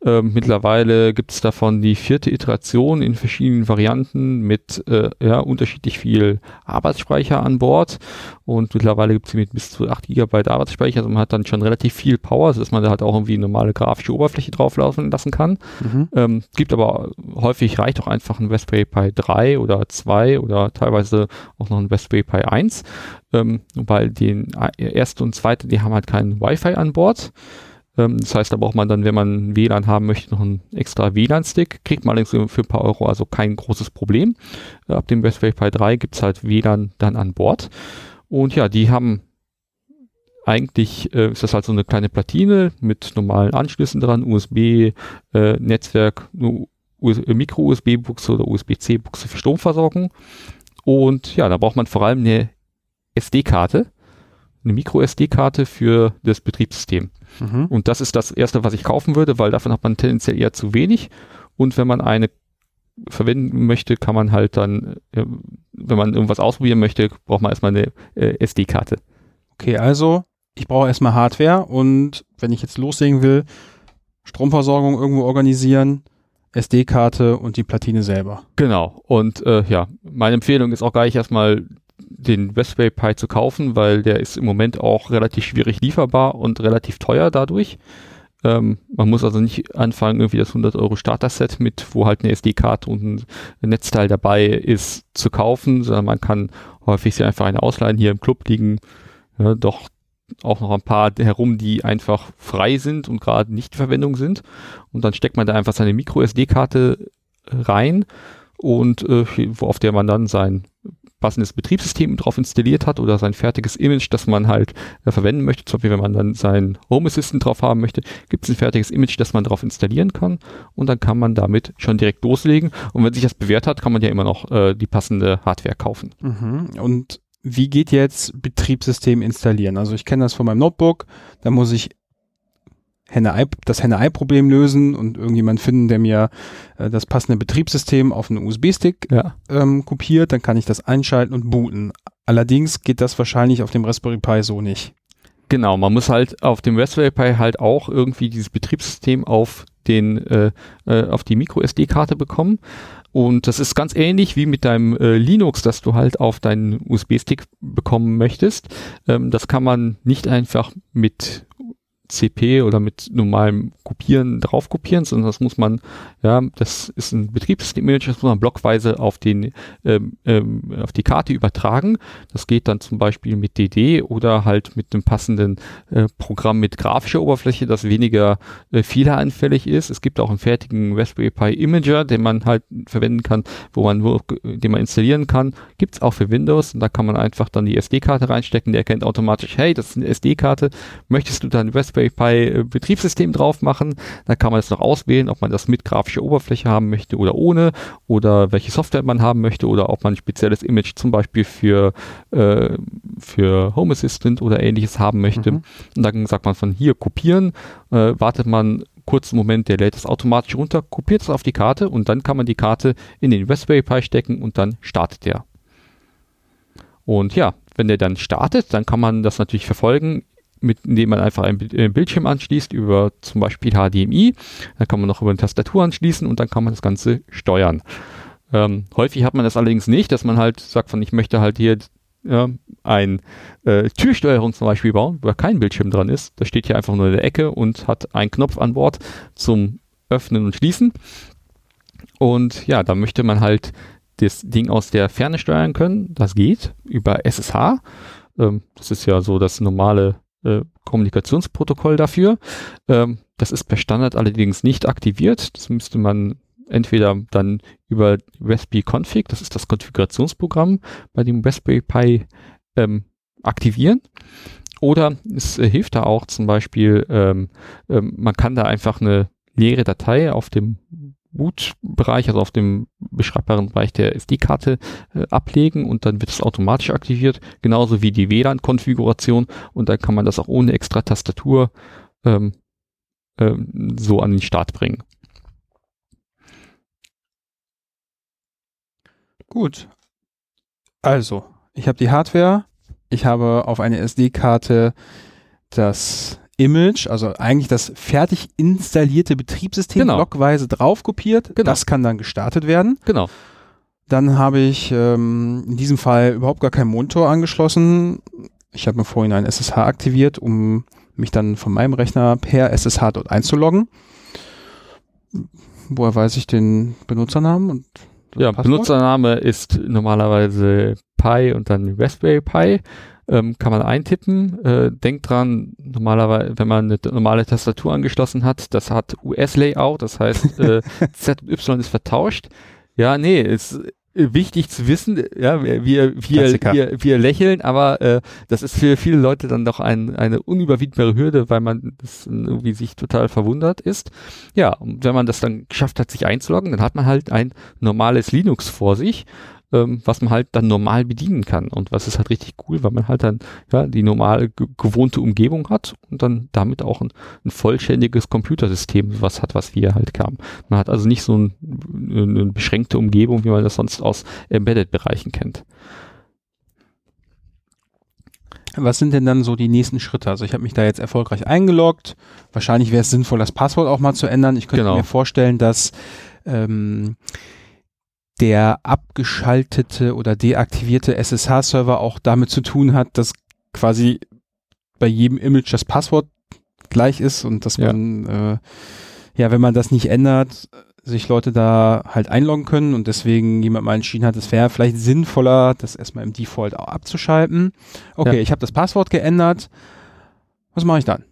Ähm, mittlerweile gibt es davon die vierte Iteration in verschiedenen Varianten mit äh, ja, unterschiedlich viel Arbeitsspeicher an Bord und mittlerweile gibt es mit bis zu 8 GB Arbeitsspeicher, also man hat dann schon relativ viel Power, sodass man da halt auch irgendwie eine normale grafische Oberfläche drauflaufen lassen kann. Mhm. Ähm, gibt aber häufig reicht auch einfach ein Raspberry Pi 3 oder 2 oder teilweise auch noch ein Raspberry Pi 1, ähm, weil den äh, erste und zweite, die haben halt keinen Wi-Fi an Bord. Ähm, das heißt, da braucht man dann, wenn man WLAN haben möchte, noch einen extra WLAN-Stick. Kriegt man allerdings für ein paar Euro also kein großes Problem. Äh, ab dem Raspberry Pi 3 gibt es halt WLAN dann an Bord. Und ja, die haben eigentlich äh, ist das halt so eine kleine Platine mit normalen Anschlüssen dran, USB, äh, äh, Micro-USB-Buchse oder USB-C-Buchse für Stromversorgung. Und ja, da braucht man vor allem eine SD-Karte eine Micro-SD-Karte für das Betriebssystem. Mhm. Und das ist das erste, was ich kaufen würde, weil davon hat man tendenziell eher zu wenig. Und wenn man eine verwenden möchte, kann man halt dann, äh, wenn man irgendwas ausprobieren möchte, braucht man erstmal eine äh, SD-Karte. Okay, also ich brauche erstmal Hardware und wenn ich jetzt loslegen will, Stromversorgung irgendwo organisieren, SD-Karte und die Platine selber. Genau. Und äh, ja, meine Empfehlung ist auch gleich erstmal den Raspberry Pi zu kaufen, weil der ist im Moment auch relativ schwierig lieferbar und relativ teuer dadurch. Ähm, man muss also nicht anfangen, irgendwie das 100 Euro Starter-Set mit, wo halt eine SD-Karte und ein Netzteil dabei ist, zu kaufen, sondern man kann häufig sich einfach eine ausleihen. Hier im Club liegen ja, doch auch noch ein paar herum, die einfach frei sind und gerade nicht in Verwendung sind. Und dann steckt man da einfach seine Micro-SD-Karte rein und äh, auf der man dann sein passendes Betriebssystem drauf installiert hat oder sein fertiges Image, das man halt äh, verwenden möchte. Zum Beispiel, wenn man dann sein Home Assistant drauf haben möchte, gibt es ein fertiges Image, das man drauf installieren kann und dann kann man damit schon direkt loslegen. Und wenn sich das bewährt hat, kann man ja immer noch äh, die passende Hardware kaufen. Mhm. Und wie geht jetzt Betriebssystem installieren? Also ich kenne das von meinem Notebook, da muss ich Henne-Ei, das Henne-Ei-Problem lösen und irgendjemand finden, der mir äh, das passende Betriebssystem auf einen USB-Stick Ja. ähm, kopiert, dann kann ich das einschalten und booten. Allerdings geht das wahrscheinlich auf dem Raspberry Pi so nicht. Genau, man muss halt auf dem Raspberry Pi halt auch irgendwie dieses Betriebssystem auf den äh, äh, auf die Micro SD-Karte bekommen. Und das ist ganz ähnlich wie mit deinem äh, Linux, das du halt auf deinen USB-Stick bekommen möchtest. Ähm, das kann man nicht einfach mit CP oder mit normalem Kopieren drauf kopieren, sondern das muss man, ja, das ist ein Betriebssystem-Image, das muss man blockweise auf den, ähm, ähm, auf die Karte übertragen. Das geht dann zum Beispiel mit DD oder halt mit einem passenden äh, Programm mit grafischer Oberfläche, das weniger äh, fehleranfällig ist. Es gibt auch einen fertigen Raspberry Pi Imager, den man halt verwenden kann, wo man nur, den man installieren kann. Gibt es auch für Windows und da kann man einfach dann die SD-Karte reinstecken, der erkennt automatisch, hey, das ist eine SD-Karte, möchtest du dann Raspberry Pi äh, Betriebssystem drauf machen? Dann kann man das noch auswählen, ob man das mit grafischer Oberfläche haben möchte oder ohne oder welche Software man haben möchte oder ob man ein spezielles Image zum Beispiel für, äh, für Home Assistant oder ähnliches haben möchte. Mhm. Und dann sagt man von hier kopieren, äh, wartet man kurzen Moment, der lädt es automatisch runter, kopiert es auf die Karte und dann kann man die Karte in den Raspberry Pi stecken und dann startet der. Und ja, wenn der dann startet, dann kann man das natürlich verfolgen, mit, indem man einfach Bi- äh, Bildschirm anschließt über zum Beispiel HDMI. Dann kann man noch über eine Tastatur anschließen und dann kann man das Ganze steuern. Ähm, häufig hat man das allerdings nicht, dass man halt sagt von, ich möchte halt hier ja, ein äh, Türsteuerung zum Beispiel bauen, wo kein Bildschirm dran ist. Das steht hier einfach nur in der Ecke und hat einen Knopf an Bord zum Öffnen und Schließen. Und ja, da möchte man halt das Ding aus der Ferne steuern können. Das geht über SSH. Ähm, das ist ja so das normale äh, Kommunikationsprotokoll dafür. Ähm, das ist per Standard allerdings nicht aktiviert. Das müsste man entweder dann über Raspberry Config, das ist das Konfigurationsprogramm bei dem Raspberry Pi ähm, aktivieren. Oder es äh, hilft da auch zum Beispiel, ähm, ähm, man kann da einfach eine leere Datei auf dem Boot-Bereich, also auf dem beschreibbaren Bereich der SD-Karte äh, ablegen und dann wird es automatisch aktiviert, genauso wie die WLAN-Konfiguration und dann kann man das auch ohne extra Tastatur ähm, ähm, so an den Start bringen. Gut. Also, ich habe die Hardware, ich habe auf eine SD-Karte das Image, also eigentlich das fertig installierte Betriebssystem Genau. blockweise drauf kopiert. Genau. Das kann dann gestartet werden. Genau. Dann habe ich ähm, in diesem Fall überhaupt gar keinen Monitor angeschlossen. Ich habe mir vorhin einen SSH aktiviert, um mich dann von meinem Rechner per SSH dort einzuloggen. Woher weiß ich den Benutzernamen und Ja, Passwort? Benutzername ist normalerweise Pi und dann Raspberry Pi. Ähm, kann man eintippen. Äh, denkt dran, normalerweise, wenn man eine normale Tastatur angeschlossen hat, das hat US-Layout, das heißt äh, Z und Y ist vertauscht. Ja, nee, ist äh, wichtig zu wissen, ja, wir, wir, wir, wir lächeln, aber äh, das ist für viele Leute dann doch ein, eine unüberwindbare Hürde, weil man das irgendwie sich total verwundert ist. Ja, und wenn man das dann geschafft hat, sich einzuloggen, dann hat man halt ein normales Linux vor sich. Ähm, was man halt dann normal bedienen kann. Und was ist halt richtig cool, weil man halt dann ja die normale gewohnte Umgebung hat und dann damit auch ein, ein vollständiges Computersystem was hat, was wir halt kamen. Man hat also nicht so ein, eine beschränkte Umgebung, wie man das sonst aus Embedded-Bereichen kennt. Was sind denn dann so die nächsten Schritte? Also ich habe mich da jetzt erfolgreich eingeloggt. Wahrscheinlich wäre es sinnvoll, das Passwort auch mal zu ändern. Ich könnte Genau. mir vorstellen, dass ähm, der abgeschaltete oder deaktivierte SSH-Server auch damit zu tun hat, dass quasi bei jedem Image das Passwort gleich ist und dass Ja. man, äh, ja, wenn man das nicht ändert, sich Leute da halt einloggen können und deswegen jemand mal entschieden hat, es wäre vielleicht sinnvoller, das erstmal im Default auch abzuschalten. Okay, Ja. ich habe das Passwort geändert. Was mache ich dann?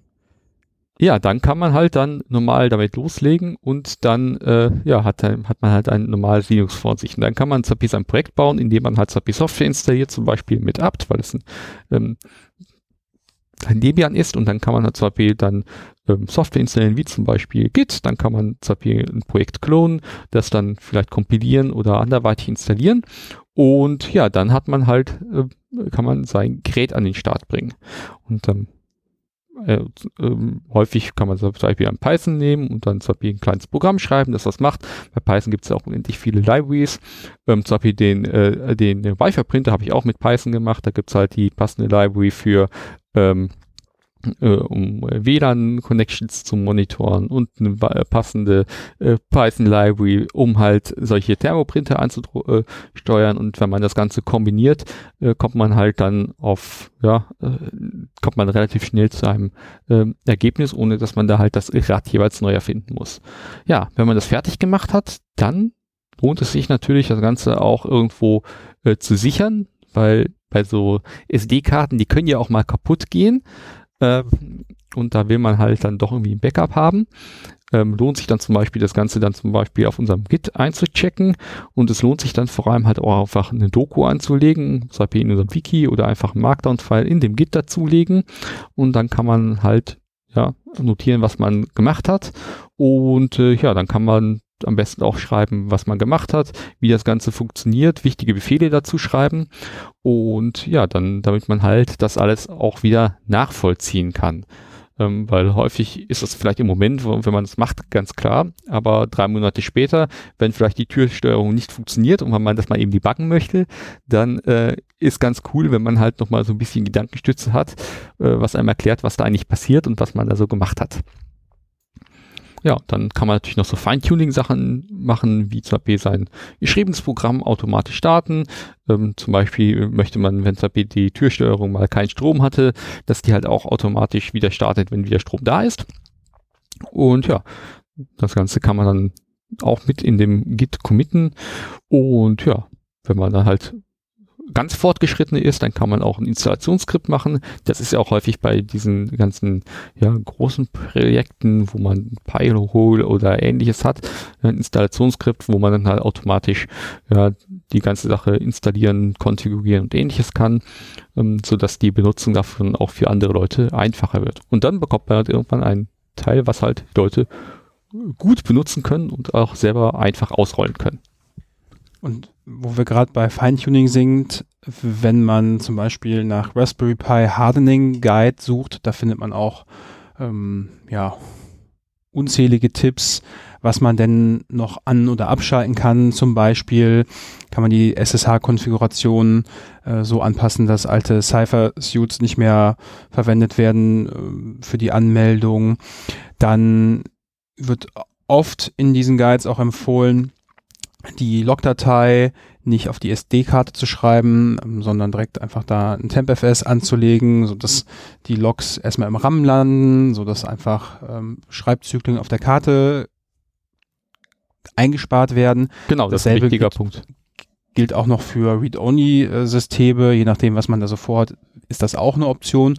Ja, dann kann man halt dann normal damit loslegen und dann äh, ja, hat, dann- hat man halt ein normales Linux vor sich. Und dann kann man ZAPI sein Projekt bauen, indem man halt ZAPI Software installiert, zum Beispiel mit apt, weil es ein, ähm, ein Debian ist und dann kann man halt ZAPI dann ähm, Software installieren, wie zum Beispiel Git, dann kann man ZAPI ein Projekt klonen, das dann vielleicht kompilieren oder anderweitig installieren und ja, dann hat man halt, äh, kann man sein Gerät an den Start bringen. Und ähm, äh, ähm, häufig kann man zum Beispiel ein Python nehmen und dann zum Beispiel ein kleines Programm schreiben, das das macht. Bei Python gibt es ja auch unendlich viele Libraries. Ähm, zum Beispiel den, äh, den Wi-Fi-Printer habe ich auch mit Python gemacht. Da gibt es halt die passende Library für ähm, äh, um WLAN-Connections zu monitoren und eine äh, passende äh, Python-Library, um halt solche Thermoprinter anzusteuern. Und wenn man das Ganze kombiniert, äh, kommt man halt dann auf, ja, äh, kommt man relativ schnell zu einem ähm, Ergebnis, ohne dass man da halt das Rad jeweils neu erfinden muss. Ja, wenn man das fertig gemacht hat, dann lohnt es sich natürlich, das Ganze auch irgendwo äh, zu sichern, weil bei so SD-Karten, die können ja auch mal kaputt gehen. Ähm, und da will man halt dann doch irgendwie ein Backup haben. Ähm, lohnt sich dann zum Beispiel das Ganze dann zum Beispiel auf unserem Git einzuchecken. Und es lohnt sich dann vor allem halt auch einfach eine Doku anzulegen, zum Beispiel in unserem Wiki oder einfach einen Markdown-File in dem Git dazulegen. Und dann kann man halt ja notieren, was man gemacht hat. Und äh, ja, dann kann man am besten auch schreiben, was man gemacht hat, wie das Ganze funktioniert, wichtige Befehle dazu schreiben und ja, dann, damit man halt das alles auch wieder nachvollziehen kann. Ähm, weil häufig ist das vielleicht im Moment, wenn man es macht, ganz klar, aber drei Monate später, wenn vielleicht die Türsteuerung nicht funktioniert und man das mal eben debuggen möchte, dann äh, ist ganz cool, wenn man halt nochmal so ein bisschen Gedankenstütze hat, äh, was einem erklärt, was da eigentlich passiert und was man da so gemacht hat. Ja, dann kann man natürlich noch so Feintuning-Sachen machen, wie zum Beispiel sein geschriebenes Programm automatisch starten. Ähm, zum Beispiel möchte man, wenn zum Beispiel die Türsteuerung mal keinen Strom hatte, dass die halt auch automatisch wieder startet, wenn wieder Strom da ist. Und ja, das Ganze kann man dann auch mit in dem Git committen. Und ja, wenn man dann halt ganz fortgeschritten ist, dann kann man auch ein Installationsskript machen. Das ist ja auch häufig bei diesen ganzen ja, großen Projekten, wo man Pi-hole oder ähnliches hat, ein Installationsskript, wo man dann halt automatisch ja, die ganze Sache installieren, konfigurieren und ähnliches kann, ähm, sodass die Benutzung davon auch für andere Leute einfacher wird. Und dann bekommt man halt irgendwann ein Teil, was halt Leute gut benutzen können und auch selber einfach ausrollen können. Und wo wir gerade bei Feintuning sind, wenn man zum Beispiel nach Raspberry Pi Hardening Guide sucht, da findet man auch ähm, ja, unzählige Tipps, was man denn noch an- oder abschalten kann. Zum Beispiel kann man die SSH-Konfiguration äh, so anpassen, dass alte Cypher-Suits nicht mehr verwendet werden äh, für die Anmeldung. Dann wird oft in diesen Guides auch empfohlen, Logdatei nicht auf die SD-Karte zu schreiben, sondern direkt einfach da ein TempFS anzulegen, sodass die Logs erstmal im RAM landen, sodass einfach ähm, Schreibzyklen auf der Karte eingespart werden. Genau, das ist ein Dasselbe wichtiger gilt- Punkt. Gilt auch noch für Read-Only-Systeme, je nachdem, was man da so vorhat, ist das auch eine Option.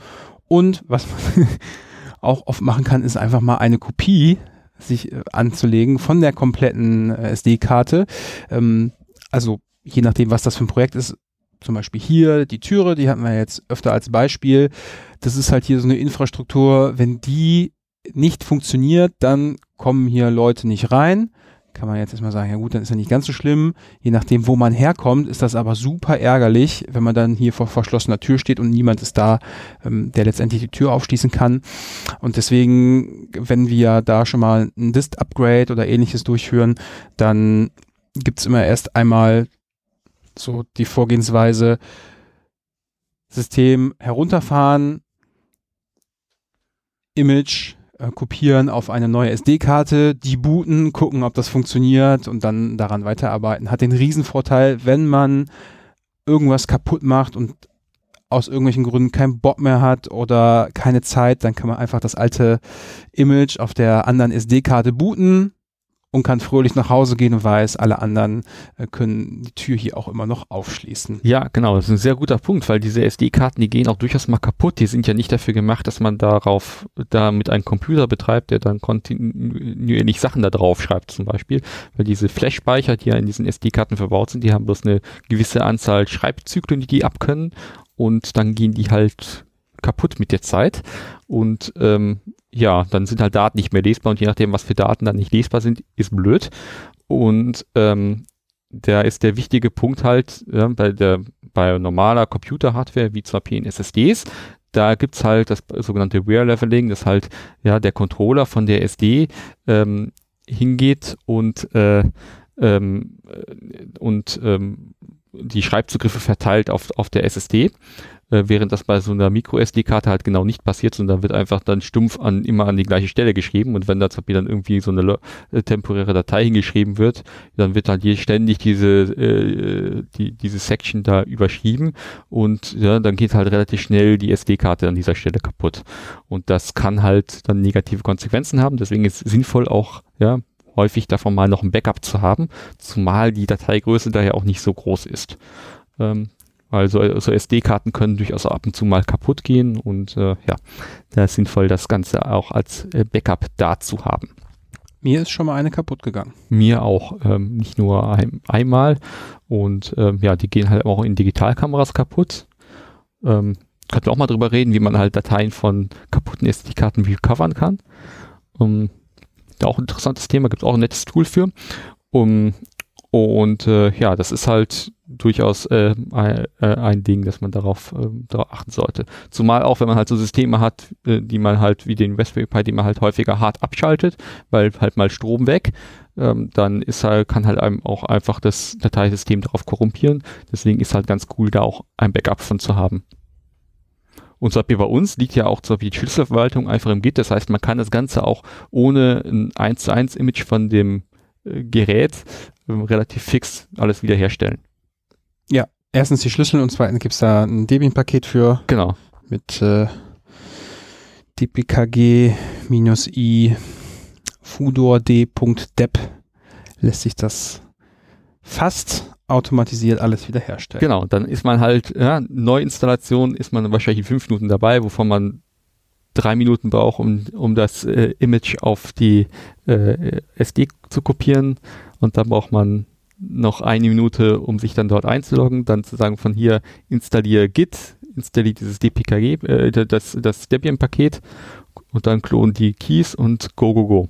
Und was man auch oft machen kann, ist einfach mal eine Kopie sich äh, anzulegen von der kompletten äh, SD-Karte. Ähm, also je nachdem, was das für ein Projekt ist, zum Beispiel hier die Türe, die hatten wir jetzt öfter als Beispiel. Das ist halt hier so eine Infrastruktur, wenn die nicht funktioniert, dann kommen hier Leute nicht rein. Kann man jetzt erstmal sagen, ja gut, dann ist ja nicht ganz so schlimm. Je nachdem, wo man herkommt, ist das aber super ärgerlich, wenn man dann hier vor verschlossener Tür steht und niemand ist da, ähm, der letztendlich die Tür aufschließen kann. Und deswegen, wenn wir da schon mal ein Dist-Upgrade oder ähnliches durchführen, dann gibt's immer erst einmal so die Vorgehensweise, System herunterfahren, Image äh, kopieren auf eine neue SD-Karte, die booten, gucken, ob das funktioniert und dann daran weiterarbeiten. Hat den Riesenvorteil, wenn man irgendwas kaputt macht und aus irgendwelchen Gründen keinen Bock mehr hat oder keine Zeit, dann kann man einfach das alte Image auf der anderen SD-Karte booten, und kann fröhlich nach Hause gehen und weiß, alle anderen äh, können die Tür hier auch immer noch aufschließen. Ja, genau, das ist ein sehr guter Punkt, weil diese SD-Karten, die gehen auch durchaus mal kaputt. Die sind ja nicht dafür gemacht, dass man darauf, da mit einem Computer betreibt, der dann kontinuierlich Sachen da drauf schreibt zum Beispiel. Weil diese Flash-Speicher, die ja in diesen SD-Karten verbaut sind, die haben bloß eine gewisse Anzahl Schreibzyklen, die die abkönnen und dann gehen die halt kaputt mit der Zeit. Und ähm, ja, dann sind halt Daten nicht mehr lesbar und je nachdem, was für Daten dann nicht lesbar sind, ist blöd. Und ähm, da ist der wichtige Punkt halt ja, bei der bei normaler Computer-Hardware wie zum Beispiel in SSDs, da gibt's halt das sogenannte Wear Leveling, dass halt ja der Controller von der SD ähm, hingeht und äh, ähm, und ähm, die Schreibzugriffe verteilt auf, auf der SSD äh, während das bei so einer Micro-SD-Karte halt genau nicht passiert, sondern wird einfach dann stumpf an, immer an die gleiche Stelle geschrieben. Und wenn da zum Beispiel dann irgendwie so eine äh, temporäre Datei hingeschrieben wird, dann wird halt hier ständig diese, äh, die, diese Section da überschrieben. Und ja, dann geht halt relativ schnell die SD-Karte an dieser Stelle kaputt. Und das kann halt dann negative Konsequenzen haben, deswegen ist es sinnvoll auch, ja, häufig davon mal noch ein Backup zu haben, zumal die Dateigröße daher auch nicht so groß ist. Ähm, also, also SD-Karten können durchaus ab und zu mal kaputt gehen und äh, ja, da ist sinnvoll, das Ganze auch als äh, Backup da zu haben. Mir ist schon mal eine kaputt gegangen. Mir auch, ähm, nicht nur ein, einmal. Und ähm, ja, die gehen halt auch in Digitalkameras kaputt. Ähm, könnten wir auch mal drüber reden, wie man halt Dateien von kaputten SD-Karten recovern kann. Um, auch ein interessantes Thema, gibt es auch ein nettes Tool für. Um, und äh, ja, das ist halt durchaus äh, ein, äh, ein Ding, dass man darauf, äh, darauf achten sollte. Zumal auch, wenn man halt so Systeme hat, äh, die man halt wie den Raspberry Pi, die man halt häufiger hart abschaltet, weil halt mal Strom weg, ähm, dann ist halt, kann halt einem auch einfach das Dateisystem darauf korrumpieren. Deswegen ist halt ganz cool, da auch ein Backup von zu haben. Und so bei uns liegt ja auch so die Schlüsselverwaltung einfach im Git. Das heißt, man kann das Ganze auch ohne ein 1 zu 1 Image von dem äh, Gerät ähm, relativ fix alles wiederherstellen. Ja, erstens die Schlüssel und zweitens gibt es da ein Debian-Paket für. Genau. Mit äh, dpkg-i fudord.dep lässt sich das fast automatisiert alles wiederherstellen. Genau, dann ist man halt, ja, Neuinstallation ist man wahrscheinlich in fünf Minuten dabei, wovon man drei Minuten braucht, um, um das äh, Image auf die äh, SD zu kopieren und dann braucht man noch eine Minute, um sich dann dort einzuloggen, dann zu sagen von hier installiere Git, installiere dieses DPKG, äh, das, das Debian-Paket und dann klonen die Keys und go, go, go.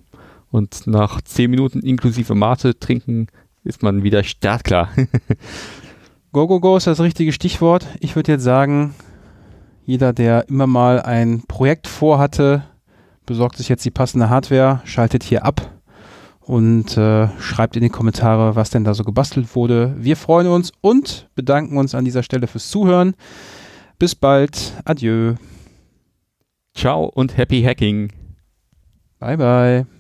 Und nach zehn Minuten inklusive Mate trinken ist man wieder startklar. go, go, go ist das richtige Stichwort. Ich würde jetzt sagen, jeder, der immer mal ein Projekt vorhatte, besorgt sich jetzt die passende Hardware, schaltet hier ab und äh, schreibt in die Kommentare, was denn da so gebastelt wurde. Wir freuen uns und bedanken uns an dieser Stelle fürs Zuhören. Bis bald. Adieu. Ciao und happy hacking. Bye bye.